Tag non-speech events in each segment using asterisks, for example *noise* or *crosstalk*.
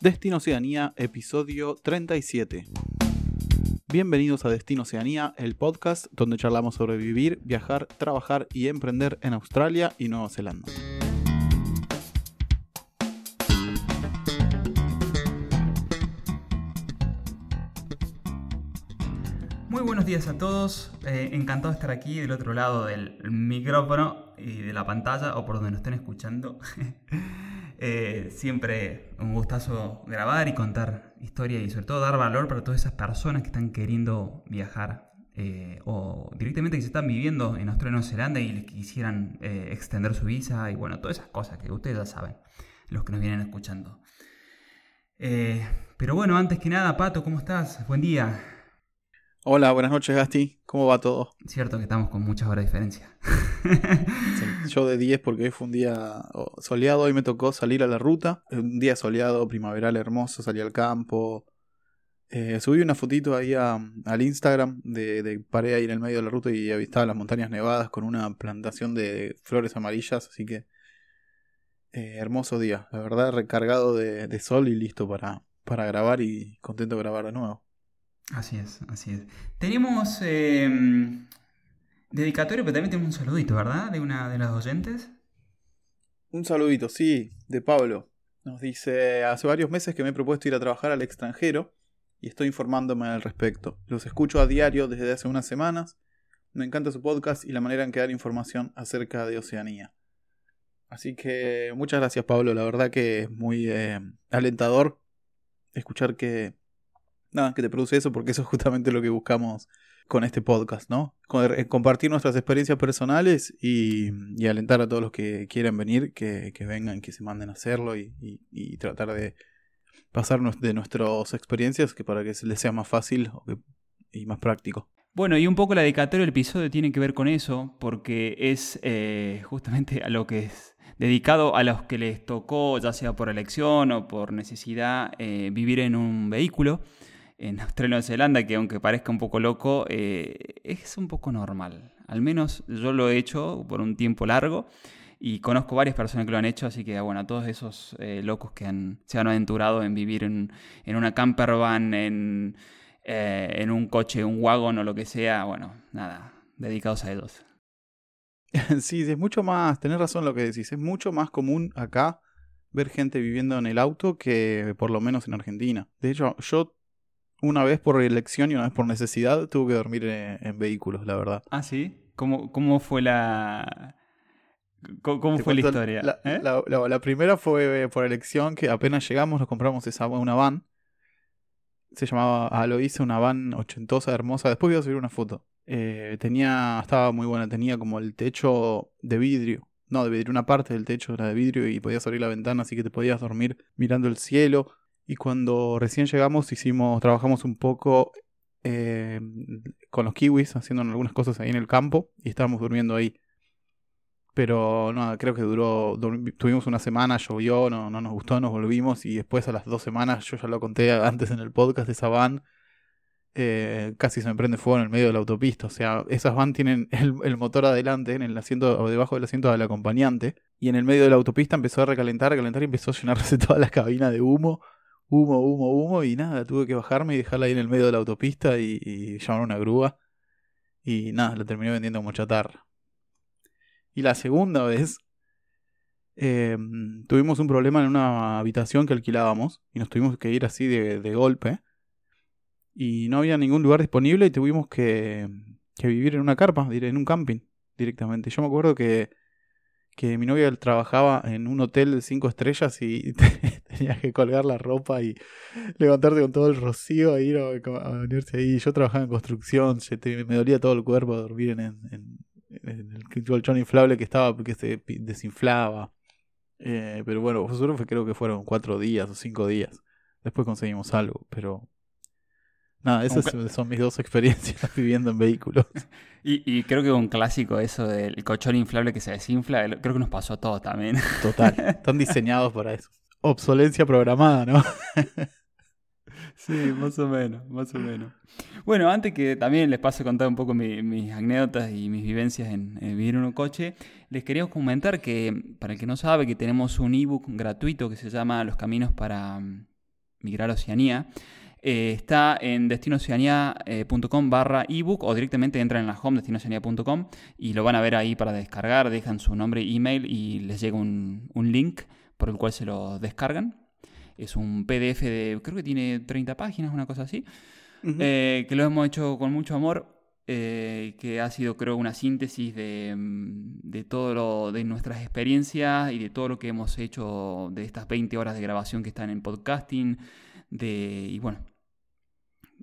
Destino Oceanía, episodio 37. Bienvenidos a Destino Oceanía, el podcast donde charlamos sobre vivir, viajar, trabajar y emprender en Australia y Nueva Zelanda. Muy buenos días a todos, eh, encantado de estar aquí del otro lado del micrófono y de la pantalla o por donde nos estén escuchando. *laughs* Eh, siempre un gustazo grabar y contar historia y sobre todo dar valor para todas esas personas que están queriendo viajar eh, o directamente que se están viviendo en Australia y Nueva Zelanda y les quisieran eh, extender su visa y bueno, todas esas cosas que ustedes ya saben, los que nos vienen escuchando. pero bueno, antes que nada, Pato, ¿cómo estás? Buen día. Hola, buenas noches, Gasti. ¿Cómo va todo? Cierto que estamos con muchas horas de diferencia. yo de 10 porque hoy fue un día soleado, hoy me tocó salir a la ruta. Un día soleado, primaveral hermoso, salí al campo. Eh, subí una fotito ahí al Instagram de, de, paré ahí en el medio de la ruta y avistaba las montañas nevadas con una plantación de flores amarillas, así que eh, hermoso día, la verdad recargado de, de sol y listo para, para grabar y contento de grabar de nuevo. Así es, así es. Tenemos em, dedicatorio, pero también tenemos un saludito, ¿verdad? De una de las oyentes. Un saludito, sí, de Pablo. Nos dice, hace varios meses que me he propuesto ir a trabajar al extranjero y estoy informándome al respecto. Los escucho a diario desde hace unas semanas. Me encanta su podcast y la manera en que dan información acerca de Oceanía. Así que muchas gracias Pablo, la verdad que es muy eh, alentador escuchar que nada, que te produce eso, porque eso es justamente lo que buscamos con este podcast, ¿no? Eh, compartir nuestras experiencias personales y, alentar a todos los que quieren venir, que, vengan, que se manden a hacerlo y, tratar de pasar de nuestras experiencias que para que les sea más fácil y más práctico. Bueno, y un poco la dedicatoria del episodio tiene que ver con eso, porque es eh, justamente a lo que es dedicado a los que les tocó, ya sea por elección o por necesidad, eh, vivir en un vehículo en Australia y Nueva Zelanda, que aunque parezca un poco loco, eh, es un poco normal. Al menos yo lo he hecho por un tiempo largo y conozco varias personas que lo han hecho, así que bueno, a todos esos eh, locos que se han aventurado en vivir en, en una camper van, en, eh, en un coche, un wagon o lo que sea, bueno, nada, dedicados a ellos. *laughs* Sí, es mucho más, tenés razón lo que decís, es mucho más común acá ver gente viviendo en el auto que por lo menos en Argentina. De hecho, yo una vez por elección y una vez por necesidad tuve que dormir en, vehículos, la verdad. Ah, sí. ¿Cómo, cómo fue la. ¿Cómo, fue la historia? ¿Eh? La, primera fue por elección, que apenas llegamos nos compramos esa, una van. Se llamaba, lo hice, una van ochentosa, hermosa. Después voy a subir una foto. Eh, tenía, estaba muy buena, tenía como el techo de vidrio. No, de vidrio, una parte del techo era de vidrio y podías abrir la ventana, así que te podías dormir mirando el cielo. Y cuando recién llegamos hicimos, trabajamos un poco eh, con los kiwis, haciendo algunas cosas ahí en el campo y estábamos durmiendo ahí. Pero no, creo que duró, tuvimos una semana, llovió, no, no nos gustó, nos volvimos y después a las dos semanas, yo ya lo conté *laughs* antes en el podcast de esa van, eh, casi se me prende fuego en el medio de la autopista. O sea, esas van tienen *laughs* el, motor adelante, en el asiento o debajo del asiento del acompañante, y en el medio de la autopista empezó a recalentar, a calentar y empezó a llenarse *laughs* toda la cabina de humo humo, humo, humo y nada, tuve que bajarme y dejarla ahí en el medio de la autopista y, llamar a una grúa y nada, la terminé vendiendo como chatarra. Y la segunda vez em, tuvimos un problema en una habitación que alquilábamos y nos tuvimos que ir así de, de golpe y no había ningún lugar disponible y tuvimos que, que vivir en una carpa, en un camping directamente. Yo me acuerdo que que mi novia trabajaba en un hotel de cinco estrellas y *laughs* tenía que colgar la ropa y levantarte con todo el rocío e ir a, venirse ahí. Yo trabajaba en construcción, me dolía todo el cuerpo dormir en, el colchón inflable que estaba, que se desinflaba. Eh, pero bueno, creo que fueron cuatro días o cinco días. Después conseguimos algo, pero Nada, esas son mis dos experiencias *laughs* viviendo en vehículos. *laughs* Y, creo que un clásico eso del colchón inflable que se desinfla, creo que nos pasó a todos también. *laughs* Total, están diseñados para eso. Obsolencia programada, ¿no? Sí, más o menos, más o menos. Bueno, antes que también les pase a contar un poco mis anécdotas y mis vivencias en, vivir en un coche, les quería comentar que, para el que no sabe, que tenemos un ebook gratuito que se llama Los Caminos para migrar a Oceanía. Eh, está en destinoceanía.com barra ebook o directamente entran en la home destinoceanía.com y lo van a ver ahí para descargar, dejan su nombre email y les llega un, link por el cual se lo descargan. Es un PDF de, creo que tiene 30 páginas, una cosa así, eh, que lo hemos hecho con mucho amor. Eh, que ha sido creo una síntesis de, mm, de, todo lo de nuestras experiencias y de todo lo que hemos hecho de estas 20 horas de grabación que están en podcasting de, y bueno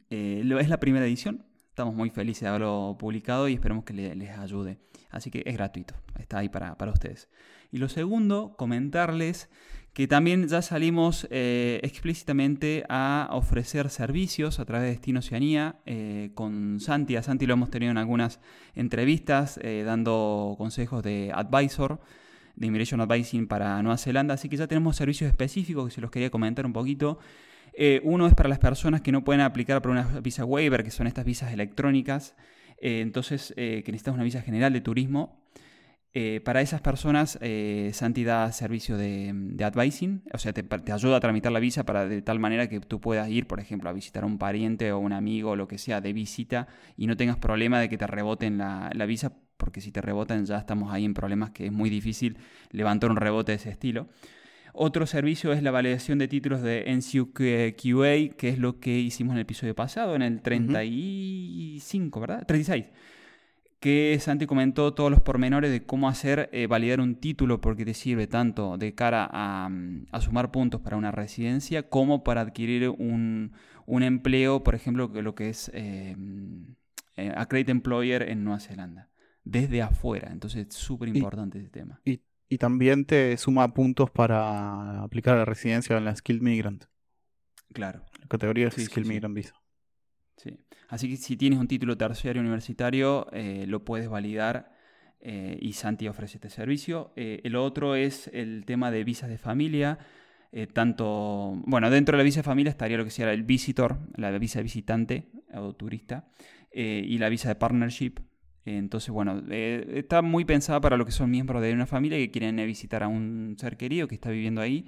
eh, es la primera edición. Estamos muy felices de haberlo publicado y esperemos que les ayude. Así que es gratuito, está ahí para, ustedes. Y lo segundo, comentarles que también ya salimos eh, explícitamente a ofrecer servicios a través de Destino Oceanía eh, con Santi. A Santi lo hemos tenido en algunas entrevistas dando consejos de advisor, de Immigration Advising para Nueva Zelanda. Así que ya tenemos servicios específicos que se los quería comentar un poquito. Eh, uno es para las personas que no pueden aplicar para una visa waiver, que son estas visas electrónicas. Eh, entonces, eh, que necesitas una visa general de turismo. para esas personas, Santi da servicio de, advising, o sea, te, ayuda a tramitar la visa para de tal manera que tú puedas ir, por ejemplo, a visitar a un pariente o un amigo o lo que sea de visita y no tengas problema de que te reboten la, la visa, porque si te rebotan ya estamos ahí en problemas que es muy difícil levantar un rebote de ese estilo. Otro servicio es la validación de títulos de NCQA, que es lo que hicimos en el episodio pasado, en el 35, ¿verdad? 36. Que Santi comentó todos los pormenores de cómo hacer eh, validar un título porque te sirve tanto de cara a, sumar puntos para una residencia como para adquirir un, empleo, por ejemplo, lo que es eh, eh Accredit Employer en Nueva Zelanda desde afuera. Entonces es súper importante ese tema. Y también te suma puntos para aplicar la residencia en la Skilled Migrant. Claro. La categoría es Skilled Migrant Visa. Sí. Así que si tienes un título terciario universitario, eh, lo puedes validar eh, y Santi ofrece este servicio. Eh, el otro es el tema de visas de familia. tanto, bueno, dentro de la visa de familia estaría lo que sea el visitor, la visa de visitante o turista, y la visa de partnership, entonces, bueno, eh, está muy pensada para lo que son miembros de una familia que quieren visitar a un ser querido que está viviendo ahí,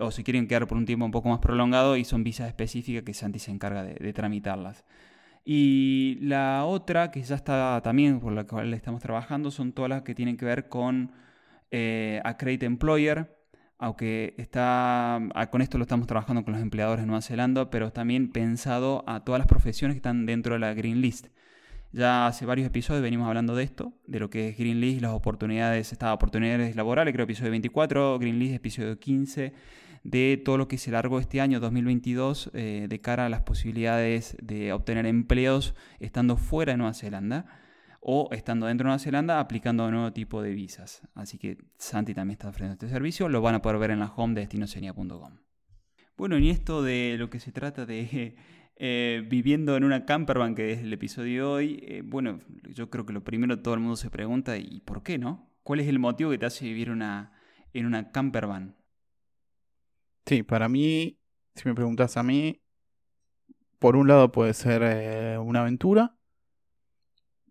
o si quieren quedar por un tiempo un poco más prolongado y son visas específicas que Santi se encarga de, tramitarlas. Y la otra, que ya está también por la cual estamos trabajando, son todas las que tienen que ver con eh, Accredit Employer, aunque está, ah, con esto lo estamos trabajando con los empleadores de Nueva Zelanda, pero también pensado a todas las profesiones que están dentro de la Green List. Ya hace varios episodios venimos hablando de esto, de lo que es Greenleaf, las oportunidades, estas oportunidades laborales, creo episodio 24, Greenleaf episodio 15, de todo lo que se largó este año 2022 eh, de cara a las posibilidades de obtener empleos estando fuera de Nueva Zelanda o estando dentro de Nueva Zelanda aplicando un nuevo tipo de visas. Así que Santi también está ofreciendo este servicio, lo van a poder ver en la home de destinosenia.com. Bueno, y esto de lo que se trata de eh, viviendo en una campervan, que es el episodio de hoy, eh, bueno, yo creo que lo primero todo el mundo se pregunta, ¿y por qué no? ¿Cuál es el motivo que te hace vivir una, en una campervan? Sí, para mí, si me preguntas a mí, por un lado puede ser eh, una aventura,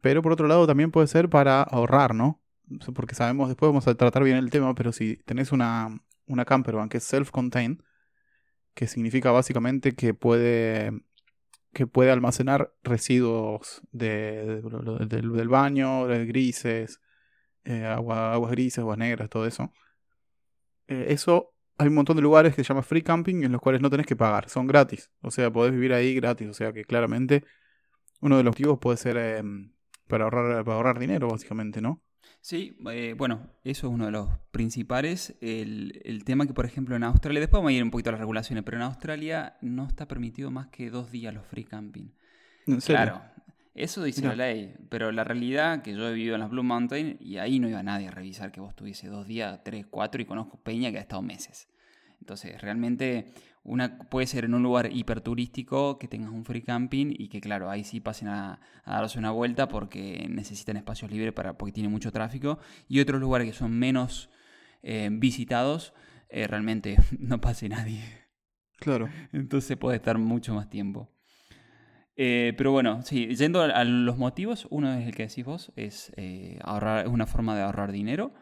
pero por otro lado también puede ser para ahorrar, ¿no? Porque sabemos, después vamos a tratar bien el tema, pero si tenés una, una campervan que es self-contained, que significa básicamente que puede que puede almacenar residuos de, del, baño, de grises, eh, agua, aguas grises, aguas negras, todo eso. Eh, eso hay un montón de lugares que se llama free camping en los cuales no tenés que pagar, son gratis. O sea, podés vivir ahí gratis. O sea que claramente uno de los motivos puede ser em, para, ahorrar, para ahorrar dinero, básicamente, ¿no? Sí, eh, bueno, eso es uno de los principales. El, tema que, por ejemplo, en Australia, después vamos a ir un poquito a las regulaciones, pero en Australia no está permitido más que dos días los free camping. Claro, eso dice la ley, pero la realidad que yo he vivido en las Blue Mountain y ahí no iba nadie a revisar que vos tuviese dos días, tres, cuatro y conozco Peña que ha estado meses. Entonces, realmente una puede ser en un lugar hiperturístico que tengas un free camping y que claro, ahí sí pasen a, darse una vuelta porque necesitan espacios libres para, porque tiene mucho tráfico. Y otros lugares que son menos eh, visitados, eh, realmente *laughs* no pase nadie. Claro. *laughs* Entonces puede estar mucho más tiempo. Eh, pero bueno, sí, yendo a, los motivos, uno es el que decís vos, es ahorrar, es una forma de ahorrar dinero.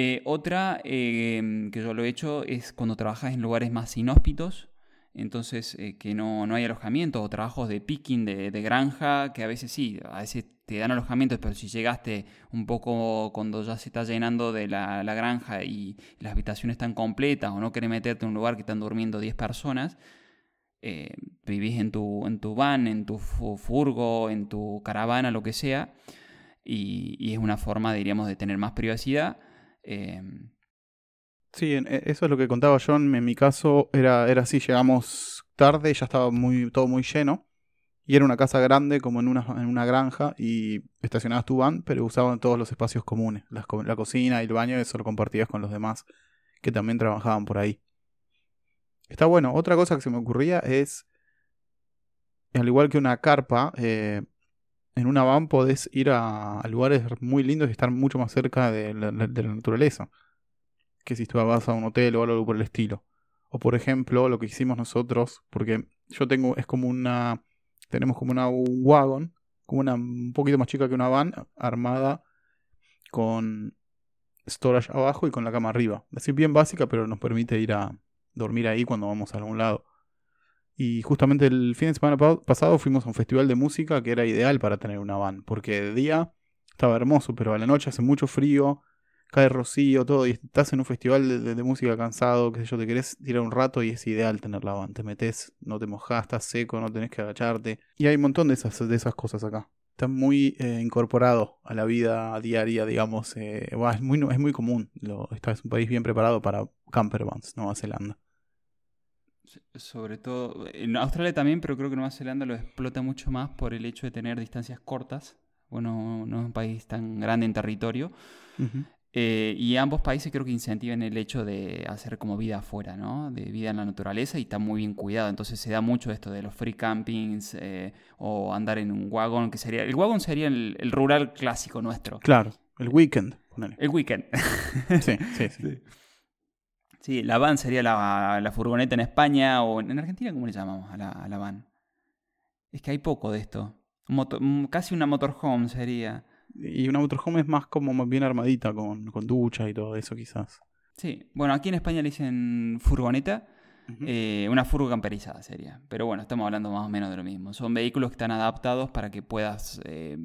Eh, otra em, que yo lo he hecho es cuando trabajas en lugares más inhóspitos, entonces eh, que no, no hay alojamiento o trabajos de picking, de, de, granja, que a veces sí, a veces te dan alojamientos, pero si llegaste un poco cuando ya se está llenando de la, la granja y las habitaciones están completas o no querés meterte en un lugar que están durmiendo 10 personas, eh, vivís en tu, en tu van, en tu furgo, en tu caravana, lo que sea, y, y es una forma, diríamos, de tener más privacidad. Eh, Sí, e, eso es lo que contaba John. En mi caso era, era así, llegamos tarde, ya estaba muy, todo muy lleno. Y era una casa grande, como en una, en una granja, y estacionabas tu van, pero usaban todos los espacios comunes. La, la cocina y el baño, eso lo compartías con los demás que también trabajaban por ahí. Está bueno. Otra cosa que se me ocurría es, al igual que una carpa, eh, en una van podés ir a, lugares muy lindos y estar mucho más cerca de la, naturaleza que si tú vas a un hotel o algo por el estilo. O por ejemplo, lo que hicimos nosotros, porque yo tengo, es como una, tenemos como una un wagon, como una un poquito más chica que una van, armada con storage abajo y con la cama arriba. Así bien básica, pero nos permite ir a dormir ahí cuando vamos a algún lado. Y justamente el fin de semana pasado fuimos a un festival de música que era ideal para tener una van, porque de día estaba hermoso, pero a la noche hace mucho frío, cae rocío, todo, y estás en un festival de, música cansado, qué sé yo, te querés tirar un rato y es ideal tener la van. Te metes, no te mojás, estás seco, no tenés que agacharte. Y hay un montón de esas, de esas cosas acá. Está muy eh, incorporado a la vida diaria, digamos. Eh, es, muy, es muy común. Lo, esta es un país bien preparado para campervans, Nueva Zelanda. Sobre todo, en Australia también, pero creo que Nueva Zelanda lo explota mucho más por el hecho de tener distancias cortas. Bueno, no es un país tan grande en territorio. Uh -huh. Eh, y ambos países creo que incentivan el hecho de hacer como vida afuera, ¿no? De vida en la naturaleza y está muy bien cuidado. Entonces se da mucho esto de los free campings eh, o andar en un wagon, que sería... El wagon sería el, el rural clásico nuestro. Claro, el weekend. Ponele. El weekend. sí, sí, sí, *laughs* sí. Sí, la van sería la, la, furgoneta en España o en Argentina, ¿cómo le llamamos a la, a la van? Es que hay poco de esto. Moto, casi una motorhome sería. Y una motorhome es más como más bien armadita, con, con ducha y todo eso quizás. Sí, bueno, aquí en España le dicen furgoneta, uh -huh. eh, una furgo camperizada sería. Pero bueno, estamos hablando más o menos de lo mismo. Son vehículos que están adaptados para que puedas eh,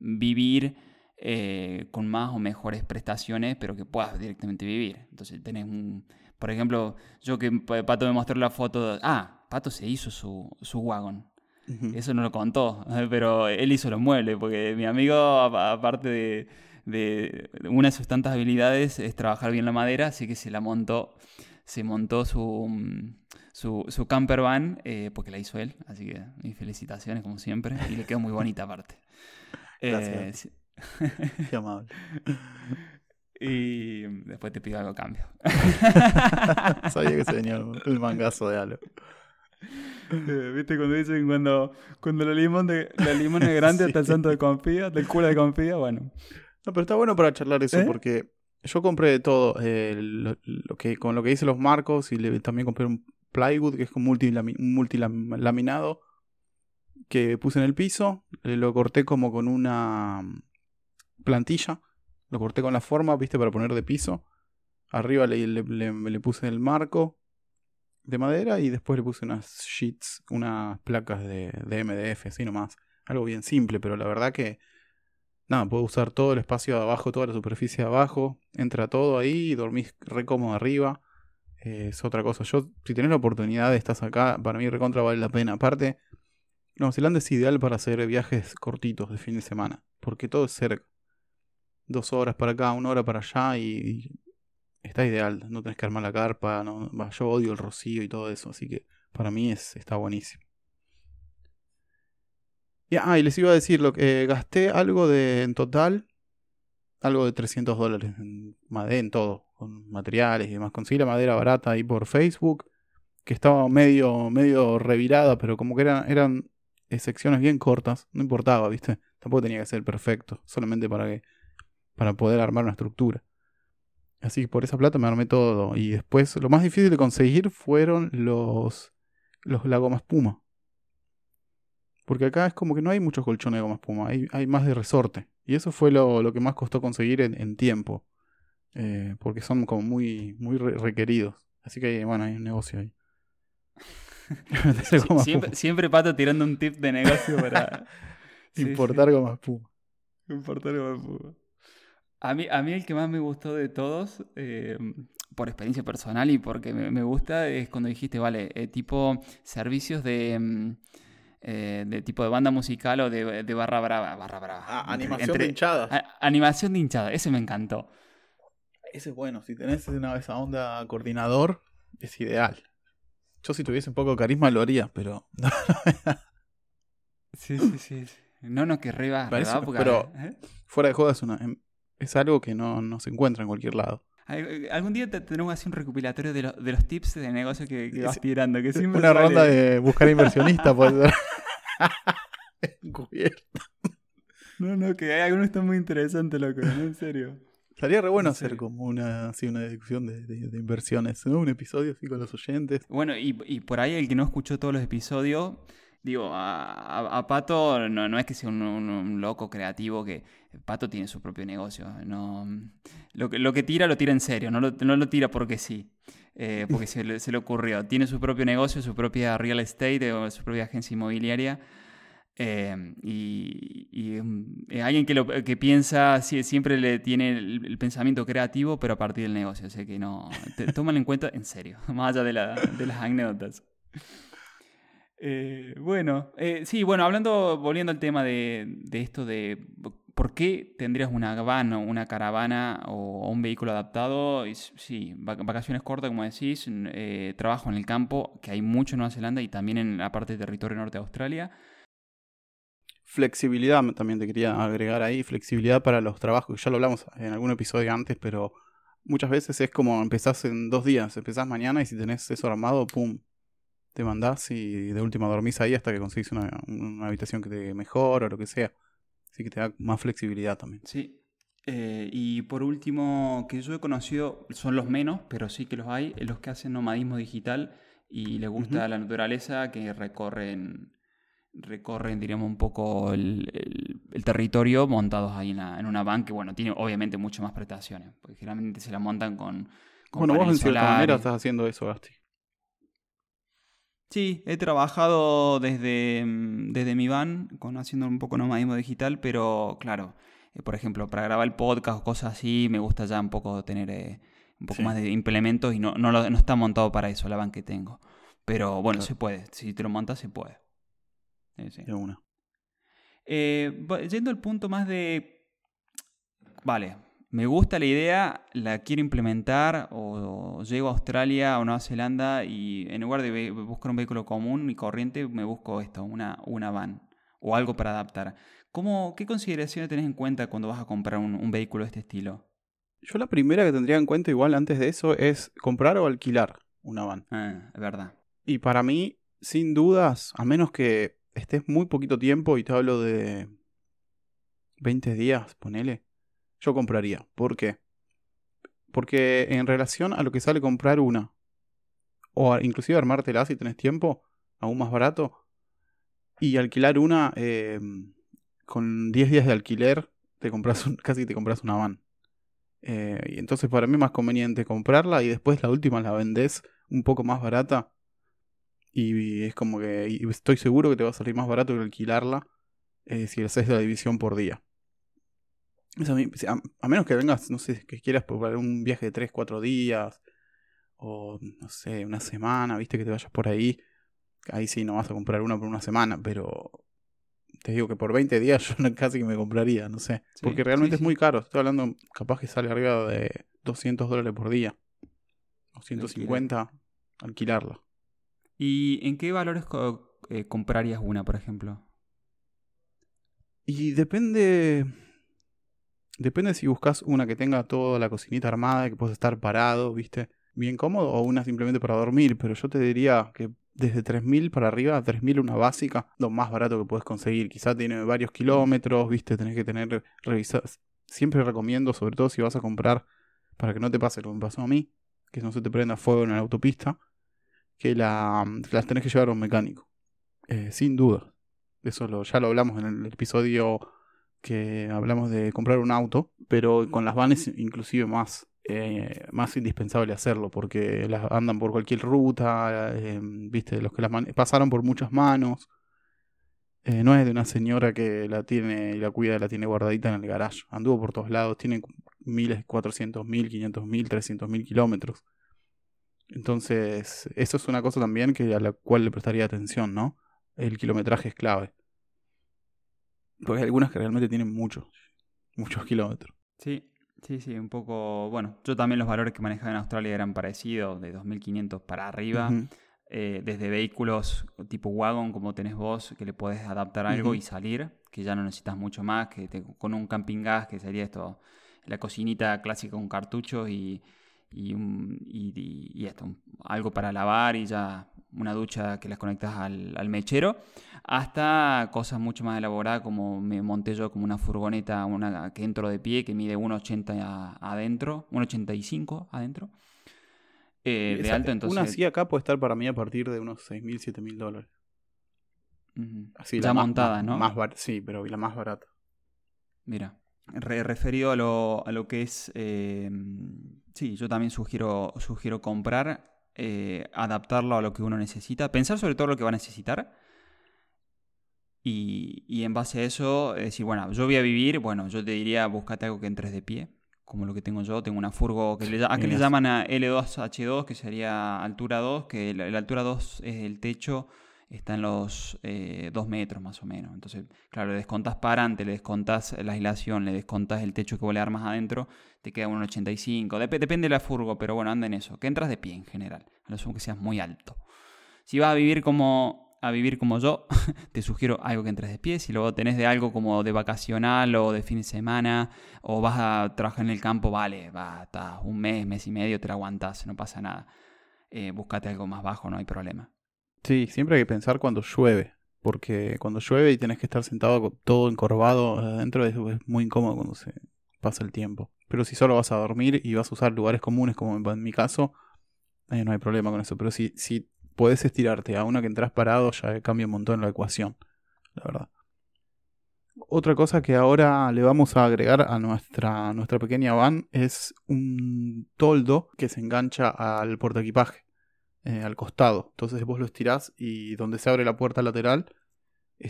vivir eh, con más o mejores prestaciones, pero que puedas directamente vivir. Entonces tenés un... Por ejemplo, yo que Pato me mostró la foto... De, ah, Pato se hizo su, su wagon. Uh -huh. Eso no lo contó, *laughs* pero él hizo los muebles, porque mi amigo, aparte de, de, una de sus tantas habilidades, es trabajar bien la madera, así que se la montó, se montó su, su, su camper van, eh, porque la hizo él, así que mis felicitaciones como siempre, y le quedó muy bonita aparte. *laughs* Gracias. Eh, Qué amable. *laughs* Y después te pido algo a cambio. *laughs* Sabía que se venía el *laughs* mangazo de algo. ¿Viste cuando dicen cuando, cuando la limón de la limón es *laughs* grande sí. hasta el santo de confía, del culo de confía? Bueno. No, pero está bueno para charlar eso ¿Eh? porque yo compré de todo. Eh, lo, lo, que, con lo que hice los marcos y le, también compré un plywood que es multilami, un multilaminado que puse en el piso. Lo corté como con una plantilla. Lo corté con la forma, viste, para poner de piso. Arriba le, le, puse el marco de madera y después le puse unas sheets, unas placas de, de, MDF, así nomás. Algo bien simple, pero la verdad que nada, puedo usar todo el espacio de abajo, toda la superficie de abajo, entra todo ahí y dormís re cómodo arriba. Eh, es otra cosa. Yo, si tenés la oportunidad, estás acá, para mí recontra vale la pena. Aparte, Nueva Zelanda es ideal para hacer viajes cortitos de fin de semana, porque todo es cerca. Dos horas para acá, una hora para allá y, está ideal, no tenés que armar la carpa, no, yo odio el rocío y todo eso, así que para mí es, está buenísimo. Y, ah, y les iba a decir, lo que eh, gasté algo de, en total, algo de 300 dólares en madera, en todo, con materiales y demás. Conseguí la madera barata ahí por Facebook, que estaba medio, medio revirada, pero como que eran, eran secciones bien cortas, no importaba, ¿viste? Tampoco tenía que ser perfecto, solamente para que para poder armar una estructura. Así que por esa plata me armé todo. Y después lo más difícil de conseguir fueron los, los la goma espuma. Porque acá es como que no hay muchos colchones de goma espuma, hay, hay más de resorte. Y eso fue lo, lo que más costó conseguir en, en tiempo. Eh, porque son como muy, muy re requeridos. Así que bueno, hay un negocio ahí. *laughs* *laughs* siempre, siempre, Pato tirando un tip de negocio para... *laughs* Importar goma espuma. Importar goma espuma. A mí, a mí el que más me gustó de todos, eh, por experiencia personal y porque me, gusta, es cuando dijiste, vale, eh, tipo servicios de... Mm, eh, de tipo de banda musical o de, barra brava. Barra brava. Ah, animación de hinchada. animación de hinchada, ese me encantó. Ese es bueno, si tenés una, esa onda coordinador, es ideal. Yo si tuviese un poco de carisma lo haría, pero... *laughs* sí, sí, sí. No, no, que arriba, Pero ¿eh? fuera de jodas, una, em, es algo que no, no se encuentra en cualquier lado. Eh, algún día tenemos así un recopilatorio de, de los tips de negocio que, vas tirando. Que una ronda de buscar inversionista, puede ser. *laughs* *laughs* Encubierto. No, no, que hay algunos están muy interesantes, loco, en serio. Estaría re bueno hacer como una, así, una discusión de, de, inversiones, ¿no? Un episodio así con los oyentes. Bueno, y, y por ahí el que no escuchó todos los episodios, digo, a, a, Pato no, no, es que sea un, un, loco creativo que Pato tiene su propio negocio. No, lo, que, lo que tira lo tira en serio, no lo, no lo tira porque sí, eh, *laughs* porque se, le, se, le, ocurrió. Tiene su propio negocio, su propia real estate o su propia agencia inmobiliaria. Eh, y, y alguien que, lo, que piensa, siempre le tiene el, pensamiento creativo, pero a partir del negocio. Así que no, tómalo en cuenta en serio, *laughs* más allá de, la, de las anécdotas. Eh, bueno, eh, sí, bueno, hablando, volviendo al tema de, de, esto de por qué tendrías una van o una caravana o, un vehículo adaptado. sí, vacaciones cortas, como decís, eh, trabajo en el campo, que hay mucho en Nueva Zelanda y también en la parte de territorio norte de Australia. Flexibilidad, también te quería agregar ahí, flexibilidad para los trabajos, ya lo hablamos en algún episodio antes, pero muchas veces es como empezás en dos días, empezás mañana y si tenés eso armado, ¡pum! te mandás y de última dormís ahí hasta que conseguís una, habitación que te mejore o lo que sea. Así que te da más flexibilidad también. Sí. Eh, y por último, que yo he conocido, son los menos, pero sí que los hay, los que hacen nomadismo digital y les gusta la naturaleza, que recorren, recorren, diríamos, un poco el, territorio montados ahí en, una van que, bueno, tiene obviamente mucho más prestaciones, porque generalmente se la montan con... con bueno, vos en cierta manera estás haciendo eso, Gasti. Sí, he trabajado desde, mm, desde mi van, con, haciendo un poco nomadismo digital, pero claro, eh, por ejemplo, para grabar el podcast o cosas así, me gusta ya un poco tener eh, un poco más de implementos y no, no, no, está montado para eso la van que tengo. Pero bueno, se puede, si te lo montas se puede. De una. Eh, yendo al punto más de, vale, me gusta la idea, la quiero implementar o, llego a Australia o Nueva Zelanda y en lugar de buscar un vehículo común y corriente, me busco esto, una, una van o algo para adaptar. ¿Cómo, ¿Qué consideraciones tenés en cuenta cuando vas a comprar un, vehículo de este estilo? Yo la primera que tendría en cuenta igual antes de eso es comprar o alquilar una van. Ah, es verdad. Y para mí, sin dudas, a menos que estés muy poquito tiempo y te hablo de 20 días, ponele yo compraría. ¿Por qué? Porque en relación a lo que sale comprar una, o inclusive armártela si tenés tiempo, aún más barato, y alquilar una em, con 10 días de alquiler, te compras casi te compras una van. Eh, y entonces para mí es más conveniente comprarla y después la última la vendés un poco más barata. Y es como que estoy seguro que te va a salir más barato que alquilarla eh, si haces la división por día a, menos que vengas, no sé, que quieras por un viaje de 3, 4 días, o no sé, una semana, viste que te vayas por ahí, ahí sí no vas a comprar una por una semana, pero te digo que por 20 días *laughs* yo casi que me compraría, no sé, porque realmente es muy caro, estoy hablando, capaz que sale arriba de 200 dólares por día, o 150, alquilarla. ¿Y en qué valores eh, comprarías una, por ejemplo? Y depende Depende si buscas una que tenga toda la cocinita armada, que puedas estar parado, ¿viste? Bien cómodo, o una simplemente para dormir, pero yo te diría que desde 3.000 para arriba, 3.000 una básica, lo más barato que puedes conseguir. Quizá tiene varios kilómetros, ¿viste? Tenés que tener, revisar. Siempre recomiendo, sobre todo si vas a comprar, para que no te pase lo que me pasó a mí, que no se te prenda fuego en la autopista, que la, las tenés que llevar a un mecánico. Eh, sin duda. Eso lo, ya lo hablamos en el episodio que hablamos de comprar un auto, pero con las vanes inclusive más. eh, más indispensable hacerlo, porque las andan por cualquier ruta, eh, viste, los que las pasaron por muchas manos. Eh, no es de una señora que la tiene y la cuida, la tiene guardadita en el garage. Anduvo por todos lados, tiene miles, cuatrocientos mil, quinientos mil, trescientos mil kilómetros. Entonces, eso es una cosa también que a la cual le prestaría atención, ¿no? El kilometraje es clave. Porque hay algunas que realmente tienen muchos, muchos kilómetros. Sí, sí, sí, un poco. Bueno, yo también los valores que manejaba en Australia eran parecidos, de 2.500 para arriba. Eh, desde vehículos tipo wagon, como tenés vos, que le podés adaptar algo y salir, que ya no necesitas mucho más, que con un camping gas, que sería esto, la cocinita clásica con cartuchos y, y, esto, algo para lavar y ya una ducha que las conectas al, mechero, hasta cosas mucho más elaboradas como me monté yo como una furgoneta una, que entro de pie que mide 1,80 adentro, 1,85 adentro. Eh, de alto, entonces... Una así acá puede estar para mí a partir de unos 6.000, 7.000 dólares. Así, ya montada, ¿no? Más sí, pero la más barata. Mira, referido a lo, a lo que es... Eh, sí, yo también sugiero, sugiero comprar, eh, adaptarlo a lo que uno necesita, pensar sobre todo lo que va a necesitar. Y, y en base a eso, decir, bueno, yo voy a vivir, bueno, yo te diría, búscate algo que entres de pie como lo que tengo yo. Tengo una furgo que le, le llaman a L2H2, que sería altura 2, que la, altura 2 es el techo, está en los 2 eh, metros más o menos. Entonces, claro, le descontas parante, le descontas la aislación, le descontas el techo que vos le armas adentro, te queda un 85. depende de la furgo, pero bueno, anda en eso. Que entras de pie en general, a lo sumo que seas muy alto. Si vas a vivir como a vivir como yo, *laughs* te sugiero algo que entres de pie. Si luego tenés de algo como de vacacional o de fin de semana, o vas a trabajar en el campo, vale, va, hasta un mes, mes y medio, te la aguantas, no pasa nada. Eh, búscate algo más bajo, no hay problema. Sí, siempre hay que pensar cuando llueve, porque cuando llueve y tenés que estar sentado todo encorvado adentro es, muy incómodo cuando se pasa el tiempo. Pero si solo vas a dormir y vas a usar lugares comunes, como en mi caso, eh, no hay problema con eso. Pero si, si puedes estirarte. A una que entras parado ya cambia un montón la ecuación, la verdad. Otra cosa que ahora le vamos a agregar a nuestra, nuestra pequeña van es un toldo que se engancha al portaequipaje, eh, al costado. Entonces vos lo estirás y donde se abre la puerta lateral,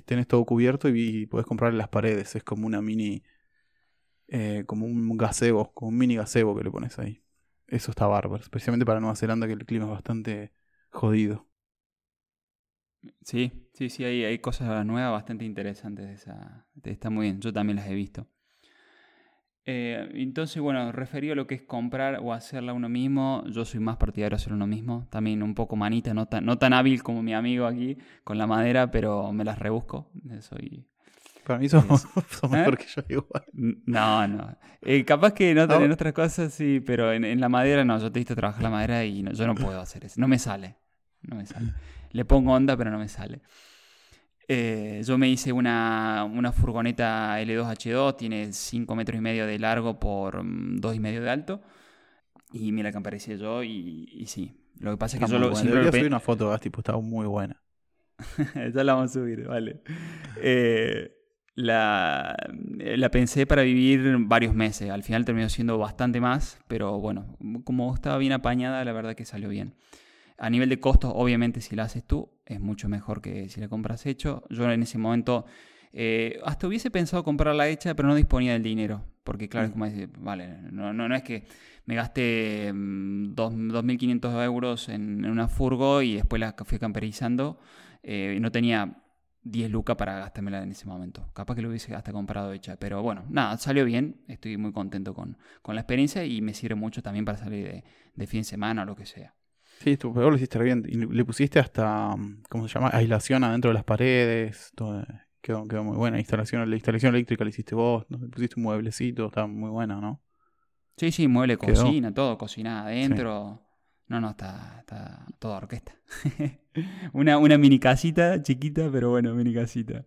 tenés todo cubierto y, puedes comprar en las paredes. Es como una mini, eh, como un gazebo, como un mini gazebo que le pones ahí. Eso está bárbaro, especialmente para Nueva Zelanda que el clima es bastante jodido. Sí, sí, sí, hay, hay cosas nuevas bastante interesantes esa. está muy bien, yo también las he visto. Eh, entonces, bueno, referido a lo que es comprar o hacerla uno mismo, yo soy más partidario de hacer uno mismo. También un poco manita, no tan, no tan hábil como mi amigo aquí con la madera, pero me las rebusco. Soy. Para mí somos, *laughs* mejor ¿Eh? que yo igual. No, no. Eh, capaz que no, en otras cosas sí, pero en, la madera no. Yo te he visto trabajar la madera y yo no puedo hacer eso. No me sale no me sale. Le pongo onda, pero no me sale. Eh, yo me hice una, furgoneta L2H2, tiene 5 metros y medio de largo por 2 mm, y medio de alto. Y mira que aparecía yo y, sí. Lo que pasa es que yo lo, siempre subir una foto, tipo, estaba muy buena. *laughs* ya la vamos a subir, vale. Eh, la, la, pensé para vivir varios meses. Al final terminó siendo bastante más, pero bueno, como estaba bien apañada, la verdad que salió bien. A nivel de costos, obviamente, si la haces tú, es mucho mejor que si la compras hecho. Yo en ese momento eh, hasta hubiese pensado comprarla hecha, pero no disponía del dinero. Porque, claro, es mm. como decir, vale, no, no, no es que me gasté 2.500 mm, euros en, una furgo y después la fui camperizando eh, no tenía 10 lucas para gastármela en ese momento. Capaz que lo hubiese hasta comprado hecha. Pero bueno, nada, salió bien. Estoy muy contento con, con la experiencia y me sirve mucho también para salir de, de fin de semana o lo que sea. Sí, tú lo hiciste bien. Y le pusiste hasta, ¿cómo se llama? Aislación adentro de las paredes. Todo, quedó, quedó muy buena. Instalación, la instalación eléctrica la hiciste vos. Le pusiste un mueblecito. Está muy buena, ¿no? Sí, sí, mueble, cocina, todo. Cocina adentro. No, no, está, está toda orquesta. *laughs* una, una mini casita chiquita, pero bueno, mini casita.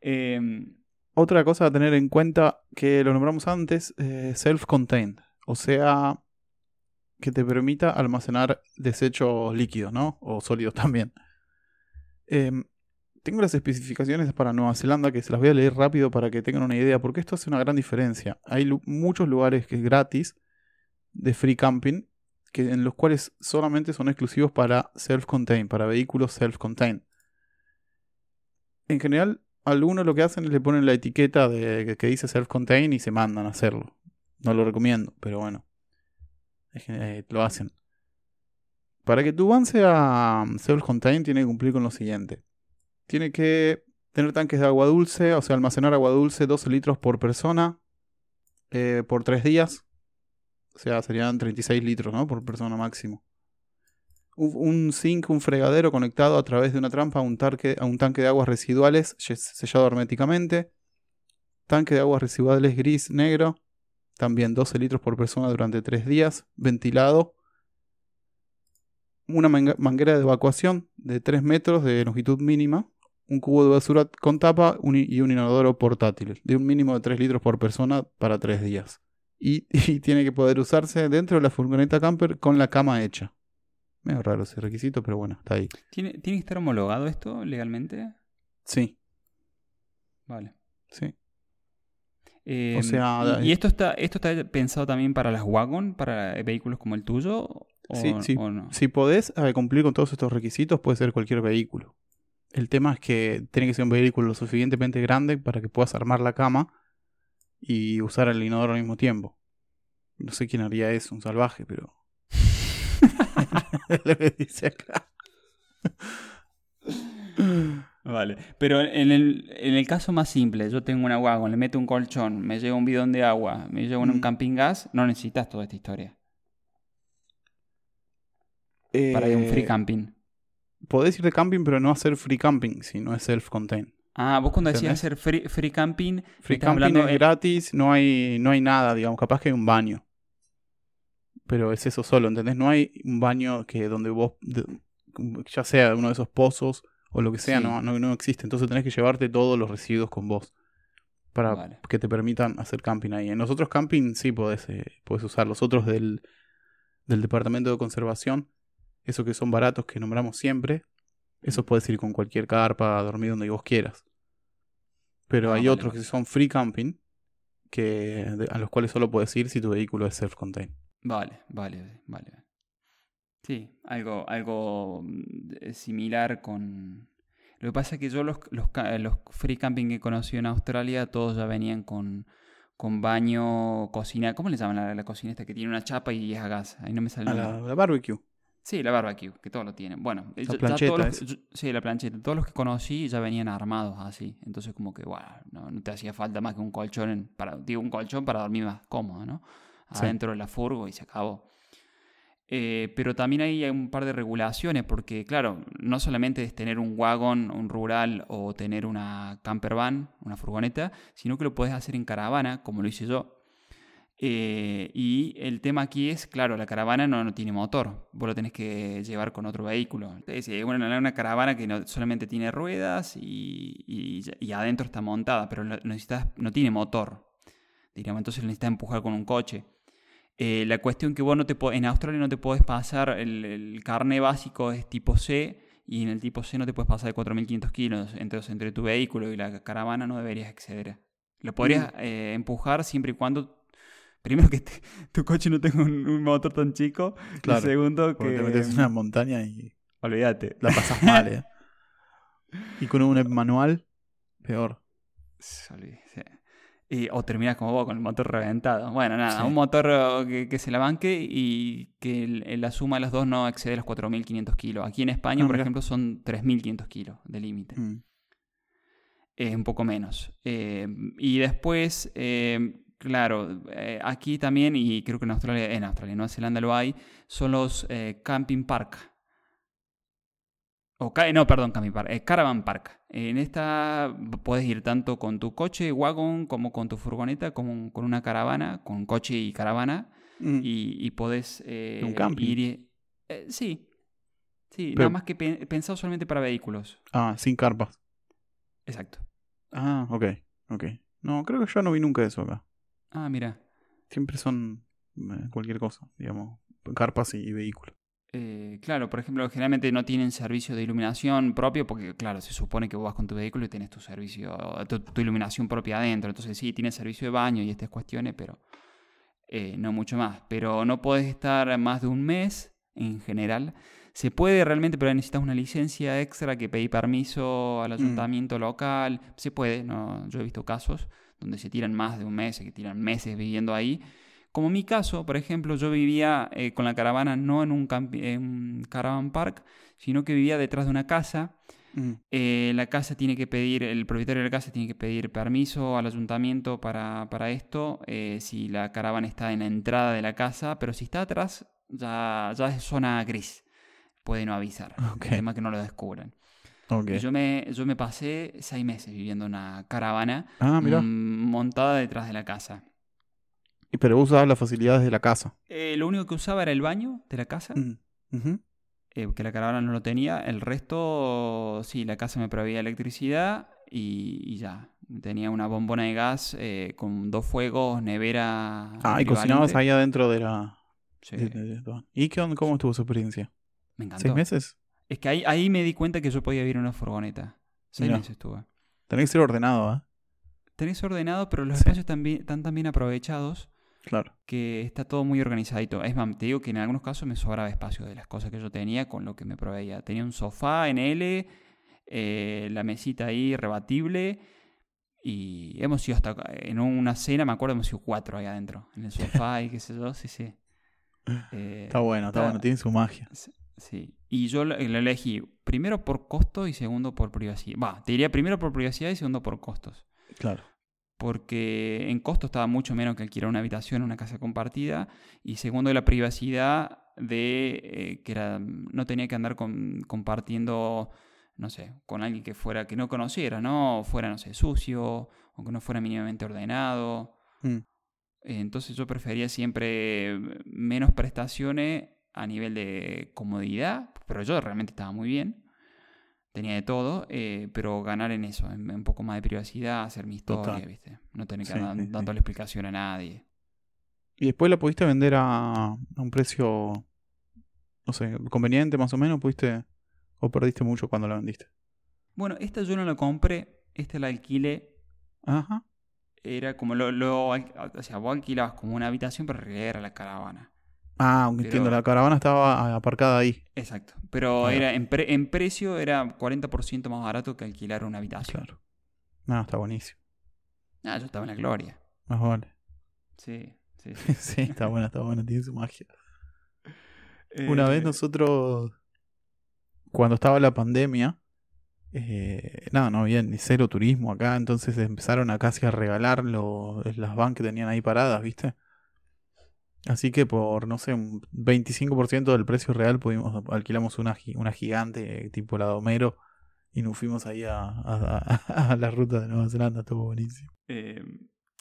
Em, Otra cosa a tener en cuenta que lo nombramos antes, eh, self-contained. O sea, que te permita almacenar desechos líquidos, ¿no? O sólidos también. Em, tengo las especificaciones para Nueva Zelanda que se las voy a leer rápido para que tengan una idea, porque esto hace una gran diferencia. Hay muchos lugares que es gratis de free camping que, en los cuales solamente son exclusivos para self-contained, para vehículos self-contained. En general, algunos lo que hacen es le ponen la etiqueta de que dice self-contained y se mandan a hacerlo. No lo recomiendo, pero bueno, eh, lo hacen. Para que tu van sea um, self-contained, tiene que cumplir con lo siguiente. Tiene que tener tanques de agua dulce, o sea, almacenar agua dulce 12 litros por persona eh, por 3 días. O sea, serían 36 litros, ¿no? Por persona máximo. Un, zinc, un fregadero conectado a través de una trampa a un, a un tanque de aguas residuales sellado herméticamente. Tanque de aguas residuales gris, negro. También 12 litros por persona durante 3 días. Ventilado una manguera de evacuación de 3 metros de longitud mínima, un cubo de basura con tapa y un inodoro portátil, de un mínimo de 3 litros por persona para 3 días. *laughs* Y, tiene que poder usarse dentro de la furgoneta camper con la cama hecha. Medio raro ese requisito, pero bueno, está ahí. ¿Tiene, ¿Tiene que estar homologado esto legalmente? Sí. Vale. Sí. O sea, ¿Y, esto está, esto está pensado también para las wagon, para vehículos como el tuyo? Si podés cumplir con todos estos requisitos, puede ser cualquier vehículo. El tema es que tiene que ser un vehículo lo suficientemente grande para que puedas armar la cama y usar el inodoro al mismo tiempo. No sé quién haría eso, un salvaje, pero. *laughs* *laughs* lo que dice acá. *laughs* Vale, pero en el, en el, caso más simple, yo tengo una wagon, le meto un colchón, me llevo un bidón de agua, me llevo un camping gas, no necesitas toda esta historia para ir a un free eh, camping. Podés ir de camping, pero no hacer free camping, si no es self-contained. Ah, vos cuando decías hacer free, free camping. Free camping es gratis, no hay, no hay nada, digamos, capaz que hay un baño. Pero es eso solo, ¿entendés? No hay un baño que donde vos, ya sea uno de esos pozos o lo que sea, no, no, existe. Entonces tenés que llevarte todos los residuos con vos para que te permitan hacer camping ahí. En los otros camping sí podés, eh, usar. Los otros del, del departamento de conservación esos que son baratos que nombramos siempre, eso puedes ir con cualquier carpa a dormir donde vos quieras. Pero ah, hay otros que son free camping, que, a los cuales solo puedes ir si tu vehículo es self-contained. Vale, vale, vale. Sí, algo, algo mm, similar con... Lo que pasa es que yo los, los, los free camping que conocí en Australia, todos ya venían con, con baño, cocina. ¿Cómo le llaman la, cocina esta que tiene una chapa y es a gas? Ahí no me sale. la barbecue. Sí, la barbecue, que todos lo tienen. Bueno, la plancheta, sí, la plancheta. Todos los que conocí ya venían armados así. Entonces, como que, bueno, no, te hacía falta más que un colchón, para, digo, un colchón para dormir más cómodo, ¿no? Adentro de la furgo y se acabó. Eh, pero también hay un par de regulaciones, porque, claro, no solamente es tener un wagon, un rural o tener una camper van, una furgoneta, sino que lo puedes hacer en caravana, como lo hice yo eh, y el tema aquí es, claro, la caravana no, no, tiene motor, vos lo tenés que llevar con otro vehículo. Es una, una caravana que no, solamente tiene ruedas y, y, adentro está montada, pero no, necesitas, no tiene motor. Diríamos, entonces necesitas empujar con un coche. Eh, la cuestión que vos no te en Australia no te puedes pasar, el, el carné básico es tipo C y en el tipo C no te puedes pasar de 4.500 kilos. Entonces entre tu vehículo y la caravana no deberías exceder. Lo podrías mm. eh, empujar siempre y cuando primero que *laughs* tu coche no tenga un, motor tan chico. Claro, y segundo que. te metes en una montaña y. Olvídate. La pasas *laughs* mal, ¿eh? y con un manual, peor. Y, o terminas como vos con el motor reventado. Bueno, nada, un motor que, se la banque y que la suma de los dos no excede los 4.500 kilos. Aquí en España, ah, por ejemplo, son 3.500 kilos de límite. Mm. Es un poco menos. Eh, y después, eh, Claro, eh, aquí también, y creo que en Australia, en Australia, Nueva Zelanda lo hay, son los eh, camping park. O, no, perdón, camping park, eh, caravan park. En esta puedes ir tanto con tu coche, wagon, como con tu furgoneta, como con una caravana, con coche y caravana, mm. y, y, podés ¿Un camping? ir. sí, sí, nada más que pensado solamente para vehículos. Ah, sin carpas. Exacto. Ah, ok, ok. No, creo que yo no vi nunca eso acá. Ah, mira. Siempre son eh, cualquier cosa, digamos, carpas y, vehículos. Eh, claro, por ejemplo, generalmente no tienen servicio de iluminación propio porque, claro, se supone que vos vas con tu vehículo y tienes tu servicio, tu, iluminación propia adentro. Entonces sí, tiene servicio de baño y estas cuestiones, pero eh, no mucho más. Pero no puedes estar más de un mes en general. Se puede realmente, pero necesitas una licencia extra que pedí permiso al Mm. ayuntamiento local. Se puede, no, yo he visto casos donde se tiran más de un mes, que tiran meses viviendo ahí. Como mi caso, por ejemplo, yo vivía eh, con la caravana no en un, en un caravan park, sino que vivía detrás de una casa. Mm. Eh, la casa tiene que pedir, el propietario de la casa tiene que pedir permiso al ayuntamiento para, para esto, eh, si la caravana está en la entrada de la casa, pero si está atrás, ya, ya es zona gris. Puede no avisar. *laughs* Ok. El tema que no lo descubran. Ok. Y Yo, me, yo me pasé seis meses viviendo en una caravana Ah, mira. mm, montada detrás de la casa. Y Pero vos usabas las facilidades de la casa. Eh, lo único que usaba era el baño de la casa, eh, que la caravana no lo tenía. El resto, sí, la casa me proveía electricidad y, y ya. Tenía una bombona de gas eh, con dos fuegos, nevera. Ah, y cocinabas ahí adentro de la... Sí, de- de- de- ¿Y qué cómo estuvo su experiencia? me encantó. ¿Seis meses? Es que ahí, ahí me di cuenta que yo podía vivir en una furgoneta. Seis Mirá. meses estuve. Tenés que ser ordenado, ¿eh? Tenés ordenado, pero los Sí. espacios también, están tan bien aprovechados Claro. que está todo muy organizadito. Es más, te digo que en algunos casos me sobraba espacio de las cosas que yo tenía con lo que me proveía. Tenía un sofá en L, eh, la mesita ahí rebatible y hemos ido hasta en una cena, me acuerdo, hemos ido cuatro ahí adentro, en el sofá y qué sé yo, sí, sí. *laughs* Eh, Está bueno, está, está- bueno. Tiene su magia. Sí, y yo lo, lo elegí primero por costo y segundo por privacidad. Va, te diría primero por privacidad y segundo por costos. Claro. Porque en costo estaba mucho menos que alquilar una habitación en una casa compartida. Y segundo, la privacidad de eh, que era, no tenía que andar con- compartiendo, no sé, con alguien que fuera, que no conociera, ¿no? O fuera, no sé, sucio, o que no fuera mínimamente ordenado. Mm. Entonces yo prefería siempre menos prestaciones a nivel de comodidad, pero yo realmente estaba muy bien, tenía de todo, eh, pero ganar en eso, en, en un poco más de privacidad, hacer mi historia, Total. ¿viste? No tener que Sí, andar sí, sí. dándole explicación a nadie. ¿Y después la pudiste vender a, a un precio, no sé, conveniente más o menos? ¿Pudiste o perdiste mucho cuando la vendiste? Bueno, esta yo no la compré, esta la alquilé, Ajá. era como lo, o sea, vos alquilabas como una habitación, pero en realidad era la caravana. Ah, aunque entiendo, la caravana estaba aparcada ahí. Exacto. Pero va. era en, pre- en precio era 40% más barato que alquilar una habitación. Claro. No, está buenísimo. Ah, yo estaba en la gloria. Más vale. Sí, sí. *laughs* sí. sí, está buena, está buena, tiene su magia. *laughs* Una vez Eh, nosotros, cuando estaba la pandemia, eh, nada, no había ni cero turismo acá, entonces empezaron a casi a regalar lo- las van que tenían ahí paradas, ¿viste? Así que por, no sé, un 25% del precio real pudimos alquilamos una, una gigante eh, tipo la de Homero y nos fuimos ahí a, *laughs* a- la ruta de Nueva Zelanda, estuvo buenísimo. Eh,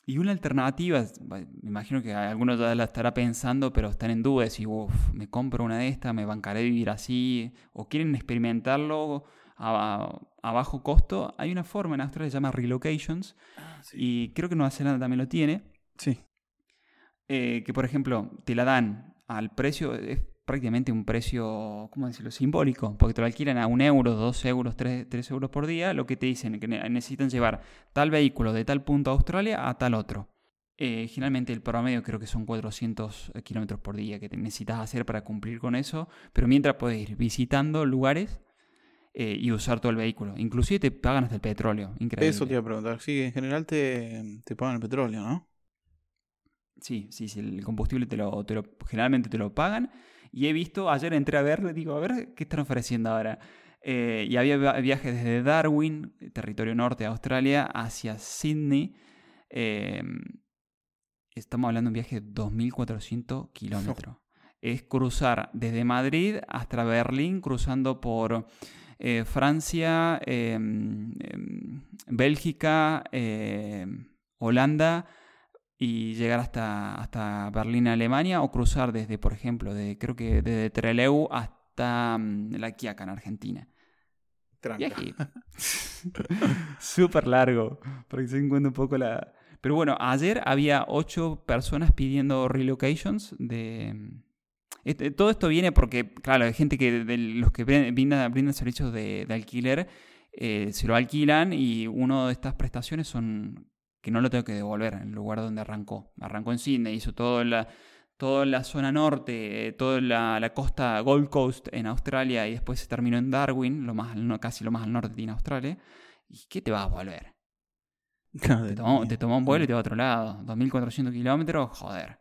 y una alternativa, me imagino que alguno ya la estará pensando, pero están en duda, si uff, me compro una de estas, me bancaré vivir así, o quieren experimentarlo a, a bajo costo. Hay una forma en Australia que se llama relocations, y creo que Nueva Zelanda también lo tiene, Sí, eh, que por ejemplo te la dan al precio, es prácticamente un precio, ¿cómo decirlo?, simbólico, porque te lo alquilan a un euro, dos euros, tres, tres euros por día, lo que te dicen que ne- necesitan llevar tal vehículo de tal punto a Australia a tal otro. Eh, generalmente el promedio creo que son 400 kilómetros por día que te necesitas hacer para cumplir con eso, pero mientras puedes ir visitando lugares eh, y usar todo el vehículo. Inclusive te pagan hasta el petróleo, increíble. eso te iba a preguntar. Sí, en general te, te pagan el petróleo, ¿no? Sí, sí, sí, el combustible te lo, te lo, generalmente te lo pagan. Y he visto, ayer entré a ver, digo, a ver qué están ofreciendo ahora. Eh, y había via- viajes desde Darwin, territorio norte de Australia, hacia Sydney. Eh, estamos hablando de un viaje de 2.400 kilómetros. *laughs* Es cruzar desde Madrid hasta Berlín, cruzando por eh, Francia, eh, em, Bélgica, Holanda y llegar hasta, hasta Berlín, Alemania, o cruzar desde, por ejemplo, de, creo que desde Trelew hasta mm, La Quiaca, en Argentina. Viaje *laughs* *laughs* súper largo, para que se encuentre un poco la... Pero bueno, ayer había ocho personas pidiendo relocations de... Este- todo esto viene porque, claro, hay gente que de los que brin- brindan, brindan servicios de, de alquiler eh, se lo alquilan y una de estas prestaciones son que no lo tengo que devolver en el lugar donde arrancó. Arrancó en Sydney, hizo toda la, toda la zona norte, toda la, costa Gold Coast en Australia y después se terminó en Darwin, lo más casi lo más al norte de Australia. ¿Y qué te vas a volver? *laughs* te, tomó, un vuelo y te va a otro lado. 2.400 kilómetros, joder.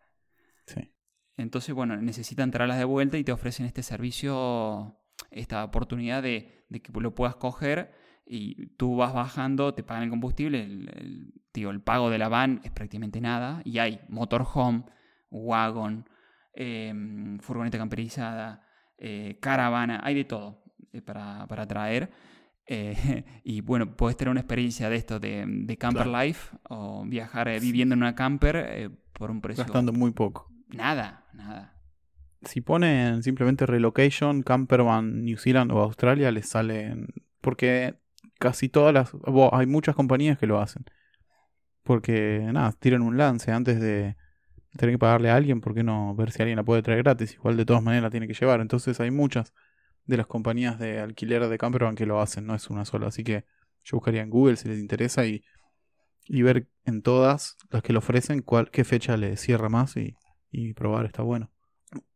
Sí. Entonces, bueno, necesitan traerlas de vuelta y te ofrecen este servicio, esta oportunidad de, que lo puedas coger y tú vas bajando, te pagan el combustible, el, el pago de la van es prácticamente nada y hay motorhome, wagon, em, furgoneta camperizada, eh, caravana, hay de todo eh, para, traer. Eh, *laughs* y bueno, puedes tener una experiencia de esto, de, camper life, o viajar viviendo en una camper por un precio. Gastando muy poco. Nada, nada. Si ponen simplemente relocation, campervan New Zealand o Australia, les salen. Porque casi todas las. hay muchas compañías que lo hacen. Porque, nada, tiran un lance antes de tener que pagarle a alguien, ¿por qué no ver si alguien la puede traer gratis? Igual de todas maneras la tiene que llevar. Entonces hay muchas de las compañías de alquiler de campervan que lo hacen, no es una sola. Así que yo buscaría en Google si les interesa y, y ver en todas las que lo ofrecen cuál, qué fecha le cierra más y, y probar, está bueno.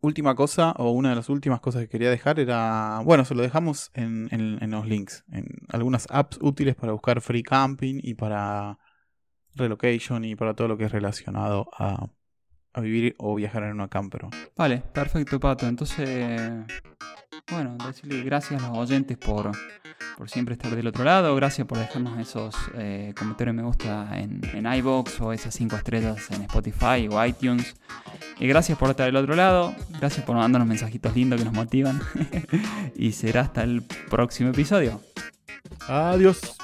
Última cosa, o una de las últimas cosas que quería dejar era, bueno, se lo dejamos en, en, los links, en algunas apps útiles para buscar free camping y para relocation y para todo lo que es relacionado a, a vivir o viajar en una camper. Vale, perfecto, Pato. Entonces, bueno, decirle gracias a los oyentes por por siempre estar del otro lado. Gracias por dejarnos esos eh, comentarios me gusta en, en iBox o esas 5 estrellas en Spotify o iTunes. Y gracias por estar del otro lado. Gracias por mandarnos mensajitos lindos que nos motivan. *laughs* y será hasta el próximo episodio. Adiós.